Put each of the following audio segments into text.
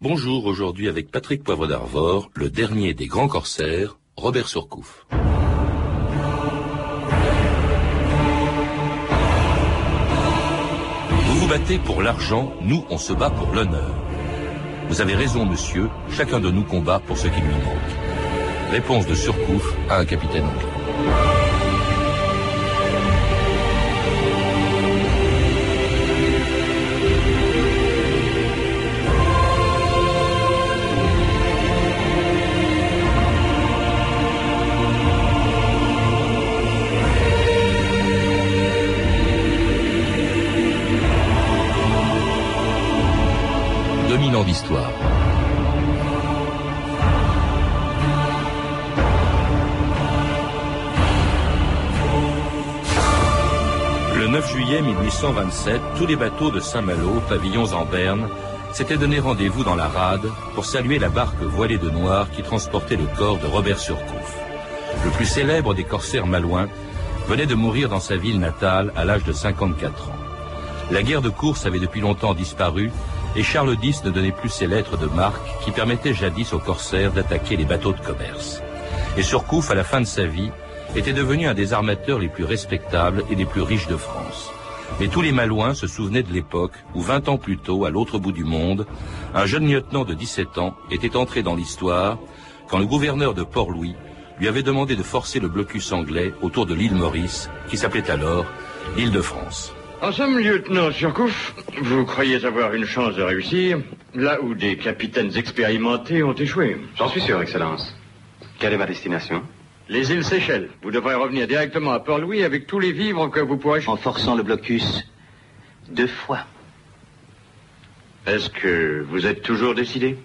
Bonjour, aujourd'hui avec Patrick Poivre d'Arvor, le dernier des grands corsaires, Robert Surcouf. Vous vous battez pour l'argent, nous on se bat pour l'honneur. Vous avez raison, monsieur, chacun de nous combat pour ce qui lui manque. Réponse de Surcouf à un capitaine anglais. Le 9 juillet 1827, tous les bateaux de Saint-Malo, pavillons en berne, s'étaient donné rendez-vous dans la rade pour saluer la barque voilée de noir qui transportait le corps de Robert Surcouf. Le plus célèbre des corsaires malouins venait de mourir dans sa ville natale à l'âge de 54 ans. La guerre de course avait depuis longtemps disparu et Charles X ne donnait plus ses lettres de marque qui permettaient jadis aux corsaires d'attaquer les bateaux de commerce. Et Surcouf, à la fin de sa vie, était devenu un des armateurs les plus respectables et les plus riches de France. Mais tous les Malouins se souvenaient de l'époque où, vingt ans plus tôt, à l'autre bout du monde, un jeune lieutenant de 17 ans était entré dans l'histoire quand le gouverneur de Port-Louis lui avait demandé de forcer le blocus anglais autour de l'île Maurice, qui s'appelait alors l'île de France. En somme, lieutenant Surcouf, vous croyez avoir une chance de réussir, là où des capitaines expérimentés ont échoué. J'en suis sûr, Excellence. Quelle est ma destination? Les îles Seychelles. Vous devrez revenir directement à Port-Louis avec tous les vivres que vous pourrez... En forçant le blocus deux fois. Est-ce que vous êtes toujours décidé?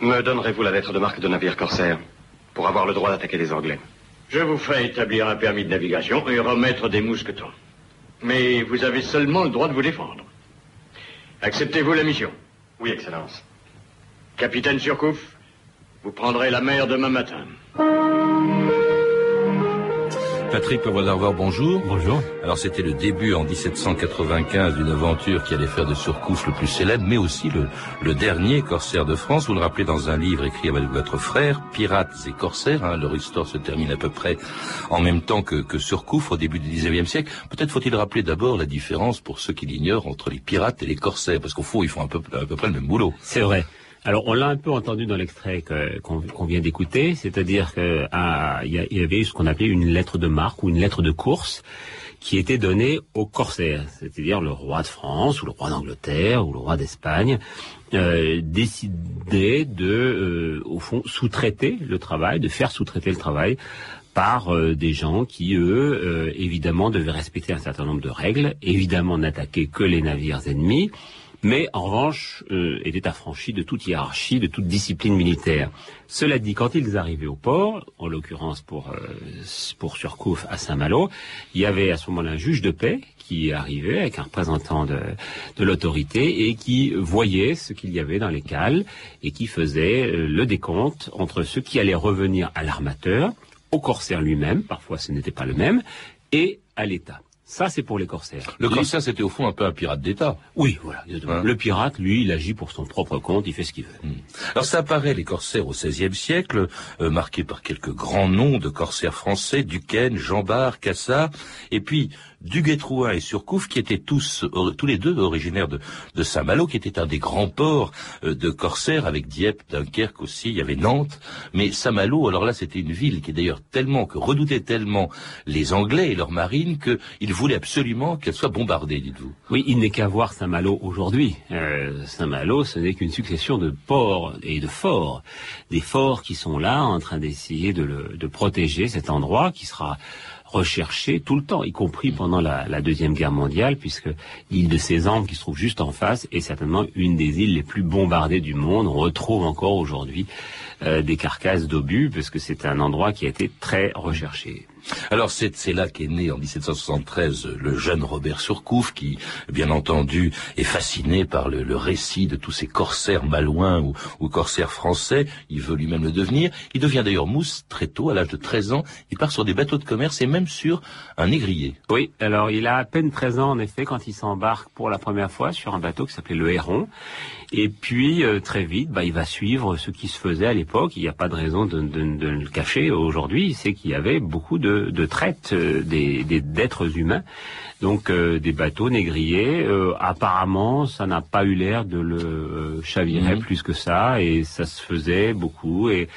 Me donnerez-vous la lettre de marque de navire corsaire pour avoir le droit d'attaquer les Anglais? Je vous ferai établir un permis de navigation et remettre des mousquetons. Mais vous avez seulement le droit de vous défendre. Acceptez-vous la mission Oui, Excellence. Capitaine Surcouf, vous prendrez la mer demain matin. Patrick bonjour. Bonjour. Alors c'était le début en 1795 d'une aventure qui allait faire de Surcouf le plus célèbre, mais aussi le, dernier corsaire de France. Vous le rappelez dans un livre écrit avec votre frère, Pirates et corsaires. Hein, leur histoire se termine à peu près en même temps que, que Surcouf au début du 19e siècle. Peut-être faut-il rappeler d'abord la différence pour ceux qui l'ignorent entre les pirates et les corsaires, parce qu'au fond ils font un peu, à peu près le même boulot. C'est vrai. Alors, on l'a un peu entendu dans l'extrait qu'on vient d'écouter, c'est-à-dire qu'il ah, y, avait ce qu'on appelait une lettre de marque ou une lettre de course qui était donnée aux corsaires, c'est-à-dire le roi de France ou le roi d'Angleterre ou le roi d'Espagne euh, décidait de, euh, au fond, sous-traiter le travail, de faire sous-traiter le travail par euh, des gens qui, eux, euh, évidemment, devaient respecter un certain nombre de règles, évidemment n'attaquer que les navires ennemis, mais en revanche euh, était affranchi de toute hiérarchie, de toute discipline militaire. Cela dit, quand ils arrivaient au port, en l'occurrence pour euh, pour Surcouf à Saint-Malo, il y avait à ce moment-là un juge de paix qui arrivait avec un représentant de, de l'autorité et qui voyait ce qu'il y avait dans les cales et qui faisait euh, le décompte entre ceux qui allaient revenir à l'armateur, au corsaire lui-même, parfois ce n'était pas le même, et à l'État. Ça, c'est pour les corsaires. Le corsaire, c'était au fond un peu un pirate d'État. Oui, voilà. Hein le pirate, lui, il agit pour son propre compte, il fait ce qu'il veut. Hmm. Alors ça apparaît, les corsaires au XVIe siècle, euh, marqués par quelques grands noms de corsaires français, Duquesne, Jean Bart, Cassard, et puis Duguay-Trouin et Surcouf, qui étaient tous, tous les deux originaires de, Saint-Malo, qui était un des grands ports euh, de corsaires, avec Dieppe, Dunkerque aussi, il y avait Nantes. Mais Saint-Malo, alors là, c'était une ville qui d'ailleurs tellement, que redoutait tellement les Anglais et leurs marines, qu'ils voulaient absolument qu'elle soit bombardée, dites-vous. Oui, il n'est qu'à voir Saint-Malo aujourd'hui. Euh, Saint-Malo, ce n'est qu'une succession de ports et de forts. Des forts qui sont là, en train d'essayer de, de protéger cet endroit qui sera recherché tout le temps, y compris pendant la, Deuxième Guerre mondiale, puisque l'île de Cézanne, qui se trouve juste en face, est certainement une des îles les plus bombardées du monde. On retrouve encore aujourd'hui euh, des carcasses d'obus, parce que c'est un endroit qui a été très recherché. Alors c'est là qu'est né en 1773 le jeune Robert Surcouf qui, bien entendu, est fasciné par le, récit de tous ces corsaires malouins ou, ou corsaires français. Il veut lui-même le devenir. Il devient d'ailleurs mousse très tôt, à l'âge de 13 ans. Il part sur des bateaux de commerce et même sur un négrier. Oui, alors il a à peine 13 ans en effet quand il s'embarque pour la première fois sur un bateau qui s'appelait le Héron. Et puis euh, très vite, bah, il va suivre ce qui se faisait à l'époque. Il n'y a pas de raison de, le cacher aujourd'hui. C'est qu'il y avait beaucoup de, de traite euh, des d'êtres humains, donc euh, des bateaux négriers. apparemment, ça n'a pas eu l'air de le chavirer mmh. plus que ça, et ça se faisait beaucoup. Et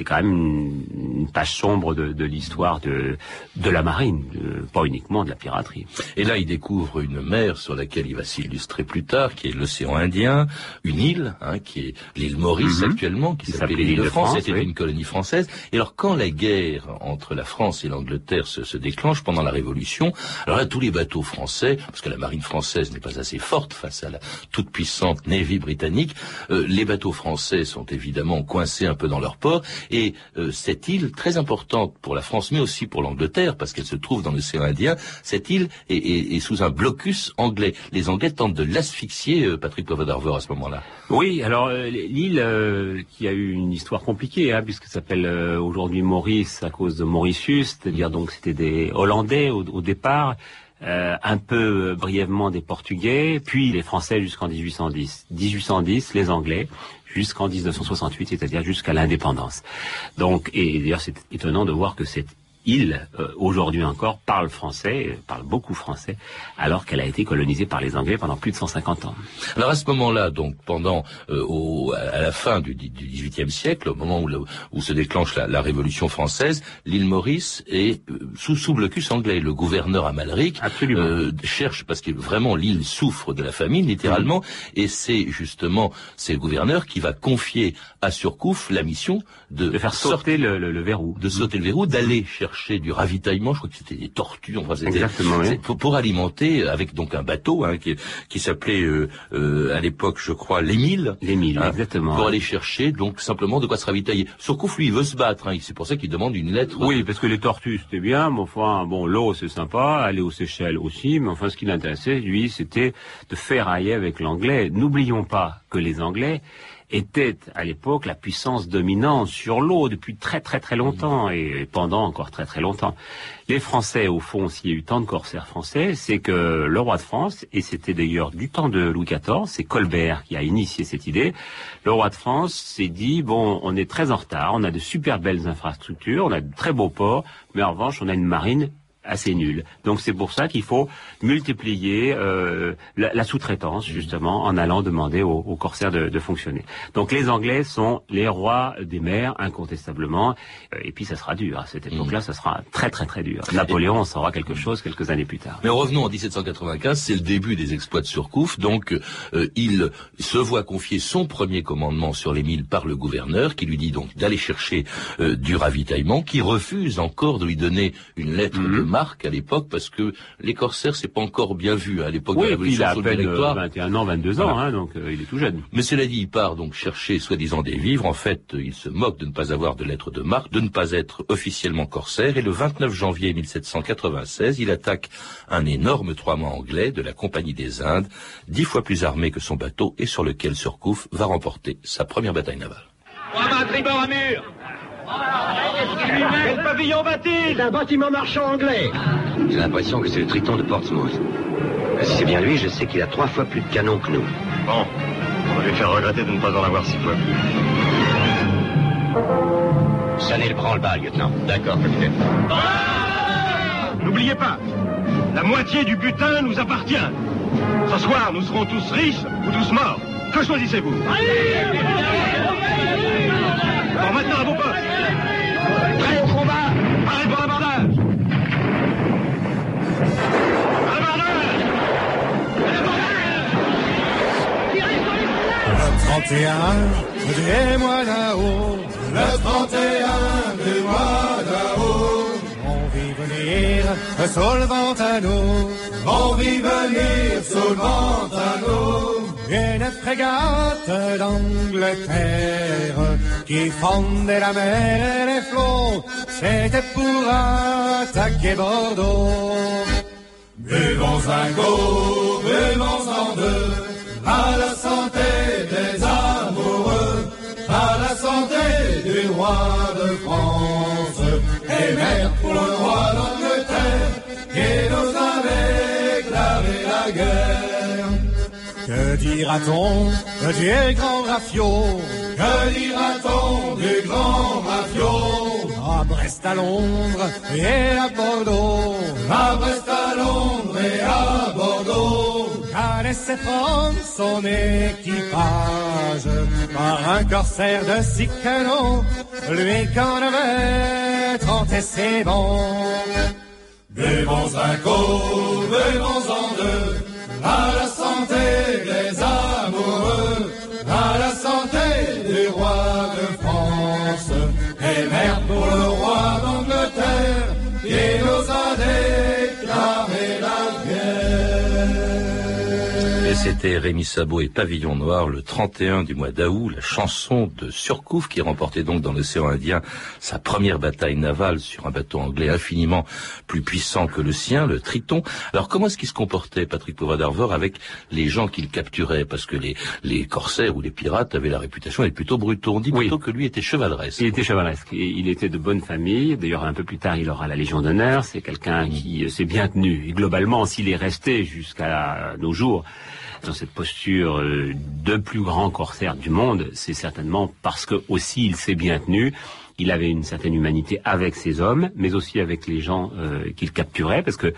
c'est quand même une, page sombre de, l'histoire de, de la marine, pas uniquement de la piraterie. Et là, il découvre une mer sur laquelle il va s'illustrer plus tard, qui est l'océan Indien, une île, hein, qui est l'île Maurice mhm. actuellement, qui, s'appelait l'île de France, c'était une colonie française. Et alors, quand la guerre entre la France et l'Angleterre se, déclenche pendant la Révolution, alors là, tous les bateaux français, parce que la marine française n'est pas assez forte face à la toute puissante Navy britannique, euh, les bateaux français sont évidemment coincés un peu dans leur port et euh, cette île, très importante pour la France, mais aussi pour l'Angleterre, parce qu'elle se trouve dans l'océan Indien, cette île est, sous un blocus anglais. Les Anglais tentent de l'asphyxier, euh, Patrick Povadarver, à ce moment-là. Oui, alors euh, l'île qui a eu une histoire compliquée, hein, puisque s'appelle aujourd'hui Maurice à cause de Mauritius, c'est-à-dire donc c'était des Hollandais au, départ. un peu brièvement des Portugais, puis les Français jusqu'en 1810. 1810, les Anglais jusqu'en 1968, c'est-à-dire jusqu'à l'indépendance. Donc, et d'ailleurs, c'est étonnant de voir que cette île, euh, aujourd'hui encore, parle français, parle beaucoup français, alors qu'elle a été colonisée par les Anglais pendant plus de 150 ans. Alors à ce moment-là, donc pendant euh, au, à la fin du, XVIIIe siècle, au moment où, où se déclenche la, Révolution française, l'île Maurice est euh, sous, sous blocus anglais. Le gouverneur Amalric cherche, parce que vraiment l'île souffre de la famine, littéralement, et c'est justement c'est le gouverneur qui va confier à Surcouf la mission de, faire sauter le, le, verrou, de sauter le verrou, d'aller chercher du ravitaillement, je crois que c'était des tortues, enfin c'était pour, alimenter avec donc un bateau hein, qui, qui s'appelait euh, euh, à l'époque, je crois, l'Émile. L'Émile, hein, exactement. Pour aller chercher donc simplement de quoi se ravitailler. Surcouf lui il veut se battre, hein, c'est pour ça qu'il demande une lettre. Oui, parce que les tortues c'était bien, mais enfin bon l'eau c'est sympa, aller aux Seychelles aussi, mais enfin ce qui l'intéressait lui c'était de faire ailler avec l'anglais. N'oublions pas que les Anglais était à l'époque la puissance dominante sur l'eau depuis très très très longtemps et pendant encore très très longtemps. Les Français, au fond, s'il y a eu tant de corsaires français, c'est que le roi de France, et c'était d'ailleurs du temps de Louis XIV, c'est Colbert qui a initié cette idée, le roi de France s'est dit, bon, on est très en retard, on a de super belles infrastructures, on a de très beaux ports, mais en revanche, on a une marine assez nul. Donc c'est pour ça qu'il faut multiplier euh, la, sous-traitance justement en allant demander aux, corsaires de, fonctionner. Donc les Anglais sont les rois des mers incontestablement. Euh, et puis ça sera dur. À cette époque-là, mm. ça sera très très très dur. Napoléon en saura quelque chose quelques années plus tard. Mais revenons en 1795, c'est le début des exploits de Surcouf. Donc euh, il se voit confier son premier commandement sur les milles par le gouverneur, qui lui dit donc d'aller chercher du ravitaillement, qui refuse encore de lui donner une lettre de marque à l'époque parce que les corsaires c'est pas encore bien vu à l'époque de la Révolution. il a à peine 21 ans, 22 ans, hein, donc euh, il est tout jeune. Mais cela dit, il part donc chercher soi-disant des vivres. En fait, il se moque de ne pas avoir de lettre de marque, de ne pas être officiellement corsaire. Et le 29 janvier 1796, il attaque un énorme trois-mâts anglais de la Compagnie des Indes, dix fois plus armé que son bateau et sur lequel Surcouf va remporter sa première bataille navale. Quel pavillon va-t-il? C'est un bâtiment marchand anglais. J'ai l'impression que c'est le Triton de Portsmouth. si c'est bien lui, je sais qu'il a trois fois plus de canons que nous. Bon, on va lui faire regretter de ne pas en avoir six fois plus. n'est le branle-bas, lieutenant. D'accord, capitaine. N'oubliez pas, la moitié du butin nous appartient. Ce soir, nous serons tous riches ou tous morts. Que choisissez-vous? 31, de moi là-haut. Le 31, de moi là-haut. On vit venir sur le nous. On vit venir sur le nous. une frégate d'Angleterre qui fondait la mer et les flots. C'était pour attaquer Bordeaux. Buvons un coup, buvons en deux, à la santé des roi de France, et mère pour le roi d'Angleterre, qui nous avait déclaré la guerre. Que dira-t-on de Dieu grand Raffio Que dira-t-on du grand Raffio À Brest, à Londres et à Bordeaux. À Brest, à Londres et à Bordeaux Laissé prendre son équipage Par un corsaire de six canons Lui qu'en avait trente et c'est bon Buvons un coup, buvons en deux, à la santé des amoureux, Et c'était Rémi Sabot et Pavillon Noir le 31 du mois d'août, la chanson de Surcouf qui remportait donc dans l'océan Indien sa première bataille navale sur un bateau anglais infiniment plus puissant que le sien, le Triton. Alors comment est-ce qu'il se comportait, Patrick Poivre d'Arvor, avec les gens qu'il capturait? Parce que les, les corsaires ou les pirates avaient la réputation d'être plutôt brutaux. On dit Oui. plutôt que lui était chevaleresque. Il était chevaleresque. Et il était de bonne famille. D'ailleurs, un peu plus tard, il aura la Légion d'honneur. C'est quelqu'un qui s'est bien tenu. Et globalement, s'il est resté jusqu'à nos jours dans cette posture euh, de plus grand corsaire du monde, c'est certainement parce que aussi il s'est bien tenu. Il avait une certaine humanité avec ses hommes, mais aussi avec les gens euh, qu'il capturait, parce que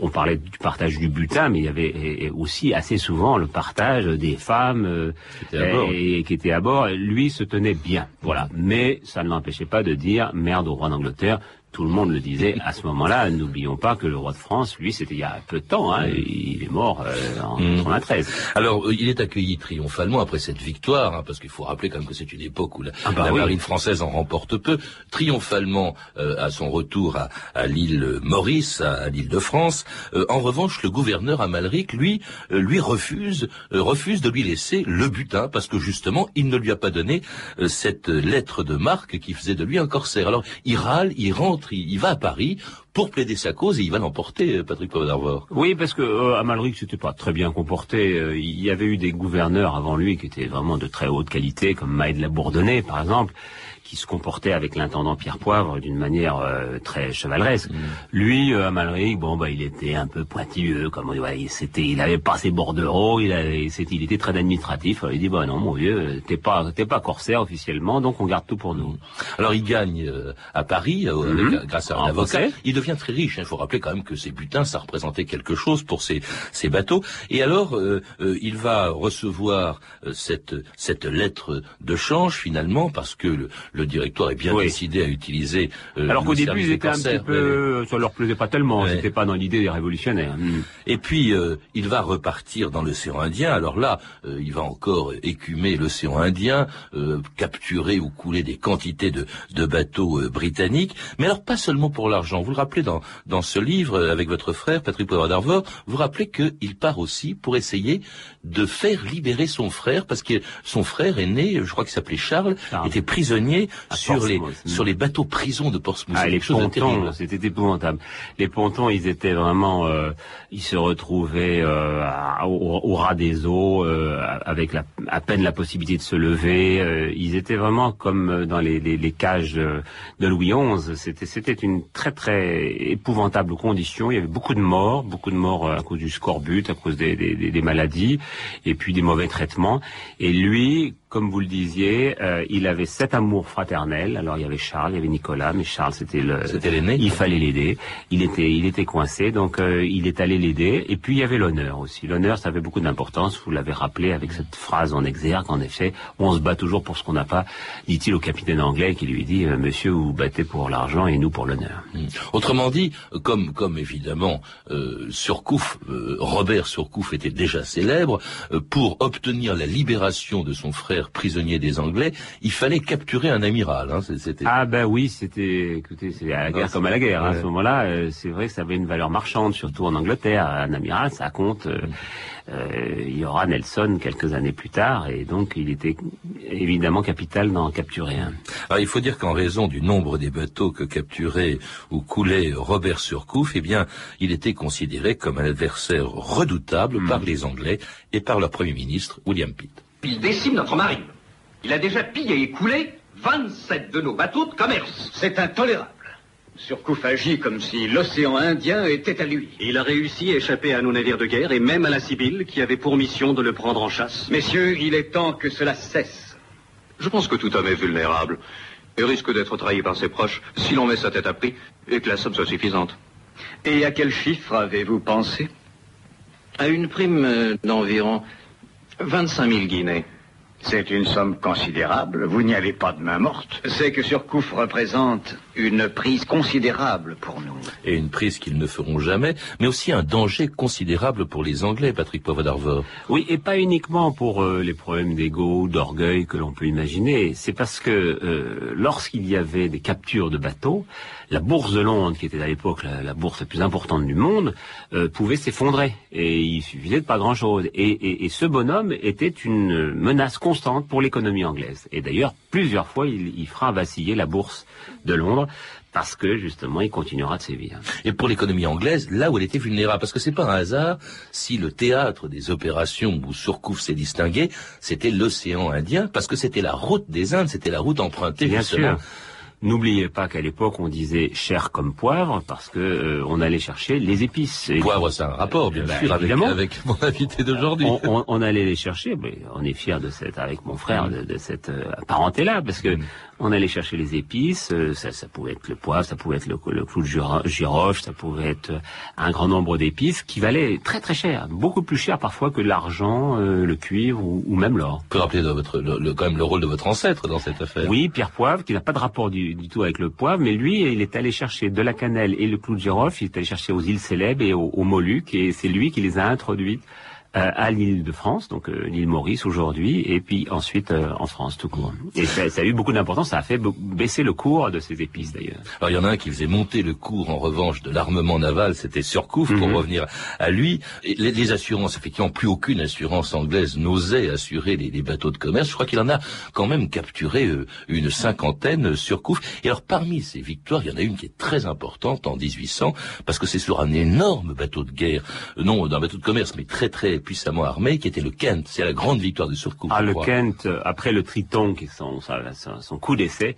on parlait du partage du butin, mais il y avait aussi assez souvent le partage des femmes euh, Qui étaient et qui étaient à bord. Lui se tenait bien, voilà. Mais ça ne l'empêchait pas de dire merde au roi d'Angleterre. Tout le monde le disait à ce moment-là. N'oublions pas que le roi de France, lui, c'était il y a peu de temps. Hein, il est mort euh, en Mm. 93. Alors, euh, il est accueilli triomphalement après cette victoire, hein, parce qu'il faut rappeler quand même que c'est une époque où la, Ah bah la oui. marine française en remporte peu. Triomphalement euh, à son retour à, à l'île Maurice, à, à l'île de France. Euh, en revanche, le gouverneur Amalric, lui, euh, lui refuse, euh, refuse de lui laisser le butin, parce que justement, il ne lui a pas donné euh, cette lettre de marque qui faisait de lui un corsaire. Alors, il râle, il rentre, il, va à Paris pour plaider sa cause et il va l'emporter, euh, Patrick Poivre. Oui, parce que euh, Amalric s'était pas très bien comporté. Euh, il y avait eu des gouverneurs avant lui qui étaient vraiment de très haute qualité, comme Maïd la Bourdonnais, par exemple, qui se comportait avec l'intendant Pierre Poivre d'une manière euh, très chevaleresque. Lui, euh, Amalric, bon, bah, il était un peu pointilleux, comme voilà, il, c'était, il avait pas ses bordereaux, il avait, c'était, il était très administratif. Alors, il dit, bah non, mon vieux, euh, t'es pas, t'es pas corsaire officiellement, donc on garde tout pour nous. Alors il gagne euh, à Paris euh, Mhm. avec- grâce à un avocat. procès. Il devient très riche. Il faut rappeler quand même que ces butins, ça représentait quelque chose pour ces, ces bateaux. Et alors euh, euh, il va recevoir euh, cette, cette lettre de change finalement parce que le, le directoire est bien Oui. décidé à utiliser. euh, Alors qu'au début, ils étaient un petit peu, ça leur plaisait pas tellement. C'était pas dans l'idée des révolutionnaires. Hmm. Et puis, euh, il va repartir dans l'océan Indien. Alors là, euh, il va encore écumer l'océan Indien, euh, capturer ou couler des quantités de, de bateaux euh, britanniques. Mais alors, pas seulement pour l'argent. Vous le rappelez dans, dans ce livre, euh, avec votre frère, Patrick Poivre d'Arvor, vous rappelez qu'il part aussi pour essayer de faire libérer son frère, parce que son frère est né, je crois qu'il s'appelait Charles, Charles. était prisonnier À sur les, sur les bateaux prisons de Portsmouth. Ah, les pontons, c'était épouvantable. Les pontons, ils étaient vraiment, euh, ils se retrouvaient euh, au, au ras des eaux, euh, avec la, à peine la possibilité de se lever. euh, ils étaient vraiment comme euh, dans les, les, les cages euh, de Louis XI. C'était, c'était une très très épouvantable condition. Il y avait beaucoup de morts, beaucoup de morts à cause du scorbut, à cause des, des- des maladies, et puis des mauvais traitements. Et lui, comme vous le disiez, euh, il avait cet amour fraternel. Alors il y avait Charles, il y avait Nicolas, mais Charles c'était le, C'était l'aîné. il fallait l'aider. Il était, il était coincé, donc euh, il est allé l'aider. Et puis il y avait l'honneur aussi. L'honneur, ça avait beaucoup d'importance. Vous l'avez rappelé avec cette phrase en exergue. En effet, on se bat toujours pour ce qu'on n'a pas, dit-il au capitaine anglais qui lui dit euh, Monsieur, vous vous battez pour l'argent et nous pour l'honneur. Mm. Autrement dit, comme comme évidemment euh, Surcouf, euh, Robert Surcouf était déjà célèbre, euh, pour obtenir la libération de son frère faire prisonnier des Anglais, il fallait capturer un amiral. Hein, c'était... Ah ben oui, c'était, écoutez, c'est à la guerre comme à la guerre. hein. À ce moment-là, euh, c'est vrai que ça avait une valeur marchande, surtout en Angleterre. Un amiral, ça compte. euh, euh, il y aura Nelson quelques années plus tard, et donc il était évidemment capital d'en capturer un. Alors, il faut dire qu'en raison du nombre des bateaux que capturait ou coulait Robert Surcouf, eh bien, il était considéré comme un adversaire redoutable par les Anglais et par leur premier ministre, William Pitt. Il décime notre marine. Il a déjà pillé et coulé 27 de nos bateaux de commerce. C'est intolérable. Surcouf agit comme si l'océan Indien était à lui. Il a réussi à échapper à nos navires de guerre et même à la Sibylle qui avait pour mission de le prendre en chasse. Messieurs, il est temps que cela cesse. Je pense que tout homme est vulnérable et risque d'être trahi par ses proches si l'on met sa tête à prix et que la somme soit suffisante. Et à quel chiffre avez-vous pensé? À une prime d'environ 25 000 guinées. C'est une somme considérable. Vous n'y allez pas de main morte. C'est que Surcouf représente une prise considérable pour nous. Et une prise qu'ils ne feront jamais, mais aussi un danger considérable pour les Anglais, Patrick Poivre d'Arvor. Oui, et pas uniquement pour euh, les problèmes d'ego, d'orgueil que l'on peut imaginer. C'est parce que euh, lorsqu'il y avait des captures de bateaux, la bourse de Londres, qui était à l'époque la, la bourse la plus importante du monde, euh, pouvait s'effondrer. Et il suffisait de pas grand-chose. Et, et- et ce bonhomme était une menace constante pour l'économie anglaise. Et d'ailleurs, plusieurs fois, il, il fera vaciller la bourse de Londres parce que justement, il continuera de sévir. Et pour l'économie anglaise, là où elle était vulnérable, parce que c'est pas un hasard si le théâtre des opérations où Surcouf s'est distingué, c'était l'océan Indien, parce que c'était la route des Indes, c'était la route empruntée Bien justement. sûr. N'oubliez pas qu'à l'époque, on disait cher comme poivre parce que euh, on allait chercher les épices. Et Poivre, c'est un rapport, bien Bah, sûr, avec, avec mon invité d'aujourd'hui. on, on- on allait les chercher. Mais on est fier de cette, avec mon frère, de, de cette euh, parenté-là, parce que on allait chercher les épices. euh, ça, ça pouvait être le poivre, ça pouvait être le, le clou de giro- girofle, ça pouvait être euh, un grand nombre d'épices qui valaient très très cher, beaucoup plus cher parfois que l'argent, euh, le cuivre ou, ou même l'or. Vous pouvez rappeler de votre, le, le- quand même le rôle de votre ancêtre dans cette affaire? Oui, Pierre Poivre, qui n'a pas de rapport du, du tout avec le poivre, mais lui, il est allé chercher de la cannelle et le clou de girofle, il est allé chercher aux îles Célèbres et aux, aux Moluques, et c'est lui qui les a introduites à l'île de France, donc euh, l'île Maurice aujourd'hui, et puis ensuite euh, en France tout court. Et ça, ça a eu beaucoup d'importance, ça a fait baisser le cours de ces épices d'ailleurs. Alors il y en a un qui faisait monter le cours en revanche de l'armement naval, c'était Surcouf pour Mhm. revenir à lui. Et les, les assurances, effectivement, plus aucune assurance anglaise n'osait assurer les, les bateaux de commerce. Je crois qu'il en a quand même capturé euh, une cinquantaine euh, Surcouf. Et alors parmi ces victoires, il y en a une qui est très importante en 1800 parce que c'est sur un énorme bateau de guerre, euh, non d'un bateau de commerce, mais très très puissamment armé, qui était le Kent. C'est la grande victoire de Surcouf. Ah, le crois. Kent, euh, après le Triton, qui est son, sa- son coup d'essai,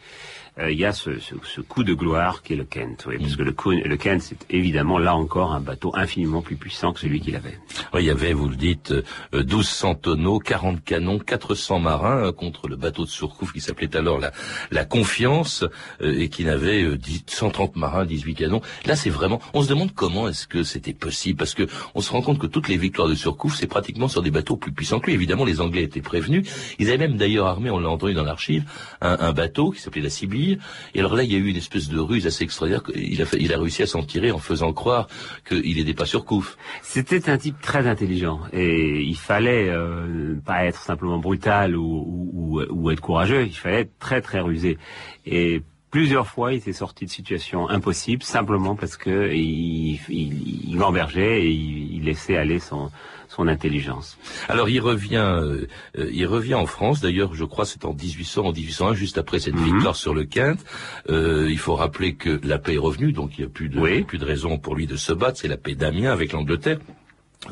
euh, il y a ce, ce- ce coup de gloire qui est le Kent. Oui, parce que le, le Kent, c'est évidemment là encore un bateau infiniment plus puissant que celui qu'il avait. Oui, il y avait, vous le dites, euh, 1200 tonneaux, 40 canons, 400 marins euh, contre le bateau de Surcouf qui s'appelait alors la, la Confiance euh, et qui n'avait euh, 10 130 marins, 18 canons. Là, c'est vraiment, on se demande comment est-ce que c'était possible parce que on se rend compte que toutes les victoires de Surcouf, c'est pratiquement sur des bateaux plus puissants que lui. Évidemment, les Anglais étaient prévenus. Ils avaient même d'ailleurs armé, on l'a entendu dans l'archive, un, bateau qui s'appelait la Sibylle. Et alors là, il y a eu une espèce de ruse assez extraordinaire. Il a, réussi à s'en tirer en faisant croire qu'il n'était pas Surcouf. C'était un type très intelligent et il fallait euh, pas être simplement brutal ou- ou être courageux, il fallait être très très rusé. Et plusieurs fois, il s'est sorti de situations impossibles simplement parce que il, il, il gambergeait et il, il laissait aller son, son intelligence. Alors il revient, euh, il revient en France. D'ailleurs, je crois c'est en 1800, en 1801, juste après cette Mhm. victoire sur le Kent. Euh, il faut rappeler que la paix est revenue, donc il n'y a plus de, Oui. plus de raison pour lui de se battre. C'est la paix d'Amiens avec l'Angleterre.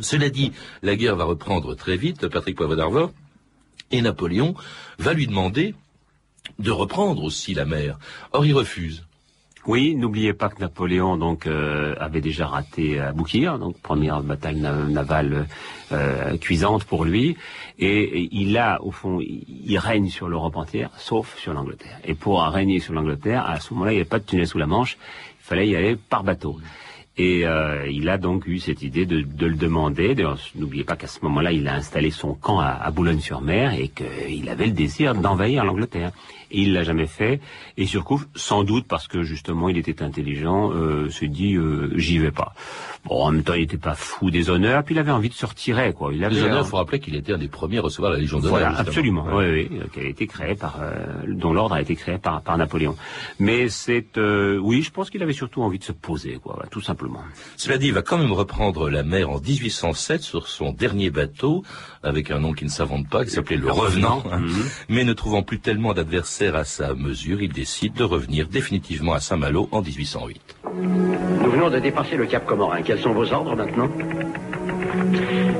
Cela dit, la guerre va reprendre très vite. Patrick Poivre d'Arvor et Napoléon va lui demander de reprendre aussi la mer. Or, il refuse. Oui, n'oubliez pas que Napoléon donc euh, avait déjà raté Aboukir, donc première bataille na- navale euh, cuisante pour lui, et, et il a au fond, il règne sur l'Europe entière, sauf sur l'Angleterre. Et pour régner sur l'Angleterre, à ce moment-là, il n'y avait pas de tunnel sous la Manche, il fallait y aller par bateau. Et euh, il a donc eu cette idée de, de le demander. N'oubliez pas qu'à ce moment-là, il a installé son camp à, à Boulogne-sur-Mer et qu'il avait le désir d'envahir l'Angleterre. Et il l'a jamais fait. Et Surcouf, sans doute parce que justement il était intelligent, euh, se dit euh, j'y vais pas. Bon, en même temps, il n'était pas fou des honneurs, puis il avait envie de se retirer, quoi. Il avait, les honneurs, il faut rappeler qu'il était un des premiers à recevoir la Légion d'honneur. Voilà, absolument. Oui, oui, euh, qui a été créé par, euh, dont l'ordre a été créé par, par Napoléon. Mais c'est, euh, oui, je pense qu'il avait surtout envie de se poser, quoi, tout simplement. Cela dit, il va quand même reprendre la mer en 1807 sur son dernier bateau, avec un nom qui ne s'invente pas, qui s'appelait le, Revenant. Hein. Mhm. Mais ne trouvant plus tellement d'adversaires à sa mesure, il décide de revenir définitivement à Saint-Malo en 1808. Nous venons de dépasser le Cap Comorin. Quels sont vos ordres maintenant?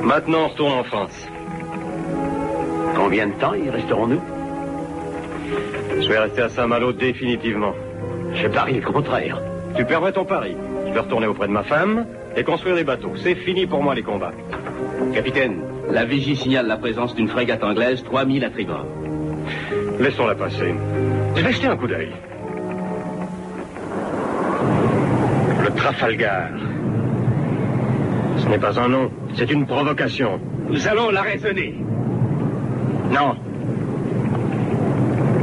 Maintenant, on retourne en France. Combien de temps y resterons-nous? Je vais rester à Saint-Malo définitivement. Je parie le contraire. Tu permets ton pari? Je vais retourner auprès de ma femme et construire des bateaux. C'est fini pour moi les combats. Capitaine, la vigie signale la présence d'une frégate anglaise 3000 à tribord. Laissons-la passer. Je vais jeter un coup d'œil. Le Trafalgar. Ce n'est pas un nom, c'est une provocation. Nous allons la raisonner. Non.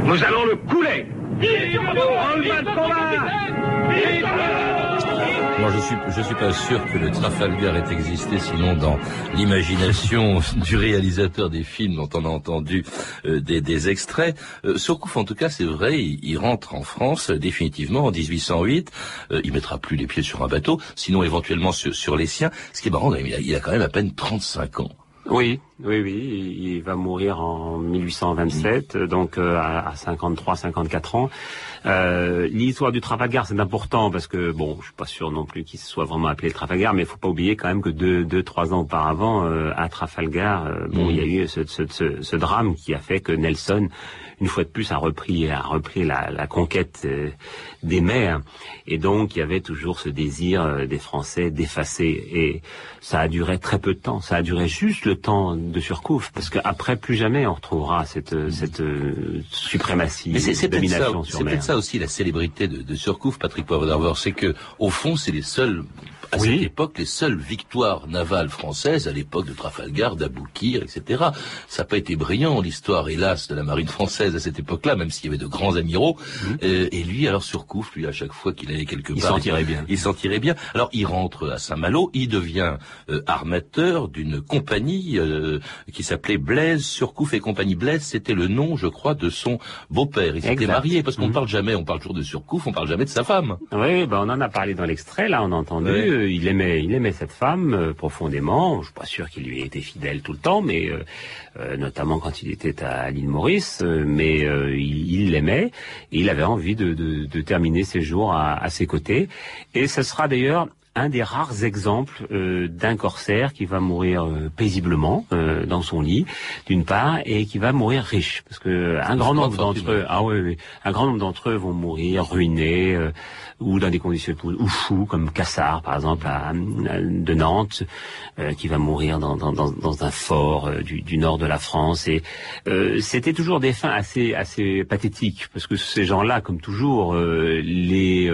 Nous allons le couler. Va combat je suis, je suis pas sûr que le Trafalgar ait existé, sinon dans l'imagination du réalisateur des films dont on a entendu euh, des, des, extraits. Euh, Surcouf, en tout cas, c'est vrai, il, rentre en France euh, définitivement en 1808. Euh, il mettra plus les pieds sur un bateau, sinon éventuellement sur, sur les siens. Ce qui est marrant, il a, il a quand même à peine 35 ans. Oui, oui, oui, il va mourir en 1827, donc euh, à 53, 54 ans. Euh, L'histoire du Trafalgar, c'est important parce que bon, je suis pas sûr non plus qu'il soit vraiment appelé le Trafalgar, mais il faut pas oublier quand même que deux, deux, trois ans auparavant, euh, à Trafalgar, euh, bon, il y a eu ce, ce, ce, ce, drame qui a fait que Nelson, une fois de plus, a repris, a repris la, la conquête euh, des mers, et donc il y avait toujours ce désir des Français d'effacer, et ça a duré très peu de temps, ça a duré juste le temps de Surcouf, parce qu'après plus jamais on retrouvera cette, cette suprématie, mais c'est, domination ça, sur mer. ça aussi la célébrité de, de Surcouf, Patrick Poivre c'est que au fond, c'est les seuls à oui. cette époque les seules victoires navales françaises à l'époque de Trafalgar, d'Aboukir, etc. Ça n'a pas été brillant l'histoire, hélas, de la marine française à cette époque-là, même s'il y avait de grands amiraux. Mmh. Euh, et lui, alors Surcouf, lui, à chaque fois qu'il allait quelque il part, s'en tirait bien. Il s'en tirait bien. Alors il rentre à Saint-Malo, il devient euh, armateur d'une compagnie euh, qui s'appelait Blaise Surcouf et compagnie. Blaise, c'était le nom, je crois, de son beau-père. Il s'était marié parce qu'on ne mmh. parle jamais, on parle toujours de Surcouf, on parle jamais de sa femme. Oui, ben on en a parlé dans l'extrait. Là, on a entendu. Il aimait, il aimait cette femme euh, profondément. Je suis pas sûr qu'il lui ait été fidèle tout le temps, mais euh, euh, notamment quand il était à l'île Maurice. mais il l'aimait et il avait envie de, de, de terminer ses jours à, à, ses côtés. Et ce sera d'ailleurs un des rares exemples euh, d'un corsaire qui va mourir euh, paisiblement euh, dans son lit, d'une part, et qui va mourir riche, parce que un grand nombre d'entre eux, ah oui, oui, un grand nombre d'entre eux vont mourir ruinés ou dans des conditions ou fous, comme Cassard, par exemple, à, de Nantes, qui va mourir dans, dans, dans, dans un fort du, du, nord de la France. Et c'était toujours des fins assez assez pathétiques, parce que ces gens-là, comme toujours, les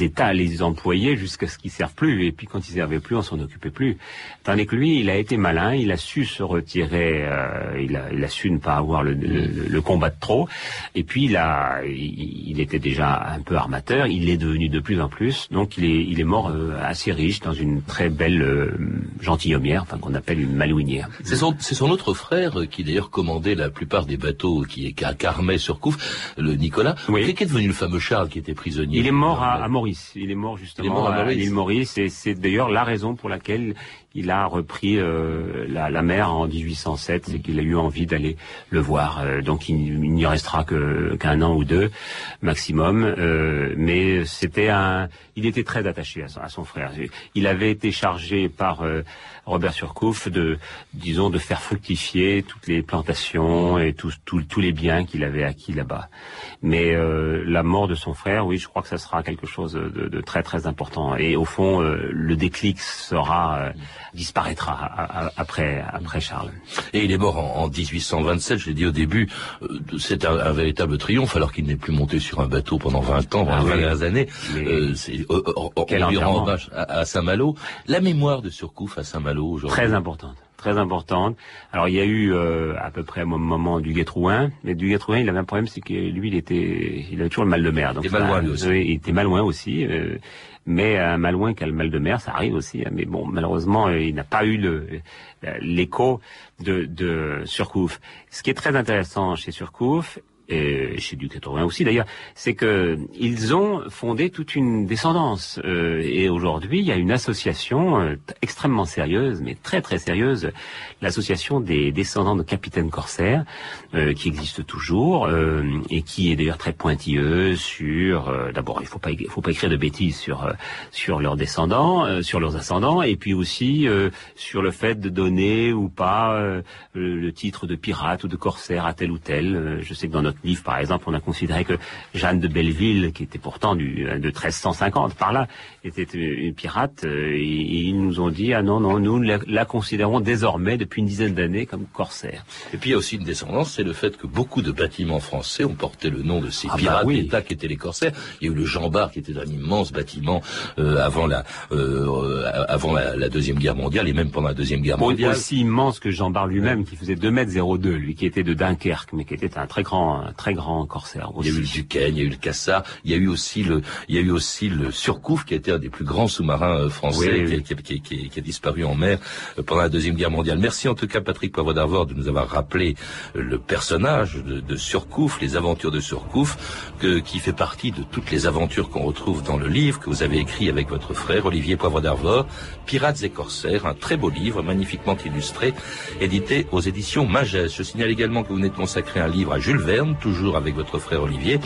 États les employaient jusqu'à ce qu'ils servent plus. Et puis quand ils servaient plus, on s'en occupait plus. Tandis que lui, il a été malin, il a su se retirer, euh, il, a, il, a, su ne pas avoir le, le, le, combat de trop. Et puis il a, il, il, était déjà un peu armateur, il est devenu de plus en plus. Donc il est, il est mort euh, assez riche dans une très belle euh, gentilhommière, enfin qu'on appelle une malouinière. C'est son, c'est son autre frère qui d'ailleurs commandait la plupart des bateaux qui, qui carmait sur Couf, le Nicolas. Oui. Qu'est devenu le fameux Charles qui était prisonnier Il est mort à, à Maurice. Il est mort justement est mort à, Maurice. L'île Maurice et c'est d'ailleurs la raison pour laquelle il a repris euh, la, la, mer en 1807, c'est qu'il a eu envie d'aller le voir. Euh, donc il, il n'y restera que qu'un an ou deux maximum. Euh, mais c'était un, il était très attaché à son, à son, frère. Il avait été chargé par euh, Robert Surcouf de, disons, de faire fructifier toutes les plantations et tous tout, tous les biens qu'il avait acquis là-bas. Mais euh, la mort de son frère, oui, je crois que ça sera quelque chose de, de très très important. Et au fond, le déclic sera disparaîtra après après Charles. Et il est mort en, 1827. Je l'ai dit au début, c'est un, véritable triomphe alors qu'il n'est plus monté sur un bateau pendant 20 ans, pendant 20 années. c'est on lui rend hommage à, Saint-Malo. La mémoire de Surcouf à Saint-Malo aujourd'hui. Très importante très importante. Alors il y a eu euh, à peu près au moment du Guétrouin, mais du Guétrouin il avait un problème, c'est que lui il était, il avait toujours le mal de mer. Donc, il était malouin aussi. il était malouin aussi. Euh, mais un malouin qui a le mal de mer, ça arrive aussi. Hein. mais bon, malheureusement, euh, il n'a pas eu l'écho de, de Surcouf. Ce qui est très intéressant chez Surcouf, et chez du 80 aussi d'ailleurs, c'est que ils ont fondé toute une descendance. Euh, et aujourd'hui, il y a une association euh, extrêmement sérieuse, mais très très sérieuse, l'association des descendants de capitaines corsaires, euh, qui existe toujours et qui est d'ailleurs très pointilleuse sur. D'abord, il faut pas faut pas écrire de bêtises sur sur leurs descendants, sur leurs ascendants, et puis aussi sur le fait de donner ou pas le titre de pirate ou de corsaire à tel ou tel. je sais que dans notre livre, par exemple, on a considéré que Jeanne de Belleville, qui était pourtant du, de 1350 par là, était une pirate, euh, et, ils nous ont dit, ah non, non, nous la, considérons désormais, depuis une dizaine d'années, comme corsaire. Et puis il y a aussi une descendance, c'est le fait que beaucoup de bâtiments français ont porté le nom de ces ah bah pirates d'État qui étaient les corsaires. Il y a eu le Jean Bart, qui était un immense bâtiment euh, avant, la, euh, avant la, Deuxième Guerre mondiale, et même pendant la Deuxième Guerre mondiale. Aussi immense que Jean Bart lui-même, qui faisait 2 mètres 02, lui, qui était de Dunkerque, mais qui était un très grand, très grand corsaire. Il y a eu le Duquesne, il y a eu le Cassard, il y a eu aussi le, il y a eu aussi le Surcouf, qui était un des plus grands sous-marins euh, français, Qui, a disparu en mer euh, pendant la deuxième guerre mondiale. Merci en tout cas Patrick Poivre d'Arvor de nous avoir rappelé euh, le personnage de, Surcouf, les aventures de Surcouf, qui fait partie de toutes les aventures qu'on retrouve dans le livre que vous avez écrit avec votre frère Olivier Poivre d'Arvor, Pirates et corsaires, un très beau livre magnifiquement illustré, édité aux éditions Magès. Je signale également que vous venez de consacrer un livre à Jules Verne, toujours avec votre frère Olivier,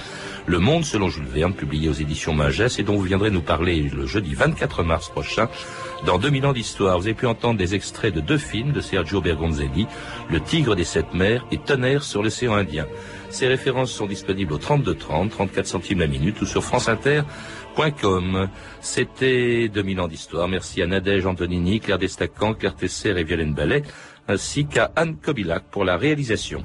Le Monde selon Jules Verne, publié aux éditions Magès et dont vous viendrez nous parler le jeudi 24 mars prochain dans 2000 ans d'histoire. Vous avez pu entendre des extraits de deux films de Sergio Bergonzelli, Le Tigre des Sept Mers et Tonnerre sur l'océan Indien. Ces références sont disponibles au 32 30, 34 centimes la minute ou sur franceinter.com. C'était 2000 ans d'histoire. Merci à Nadège Antonini, Claire Destacan, Claire Tesser et Violaine Ballet, ainsi qu'à Anne Kobilac pour la réalisation.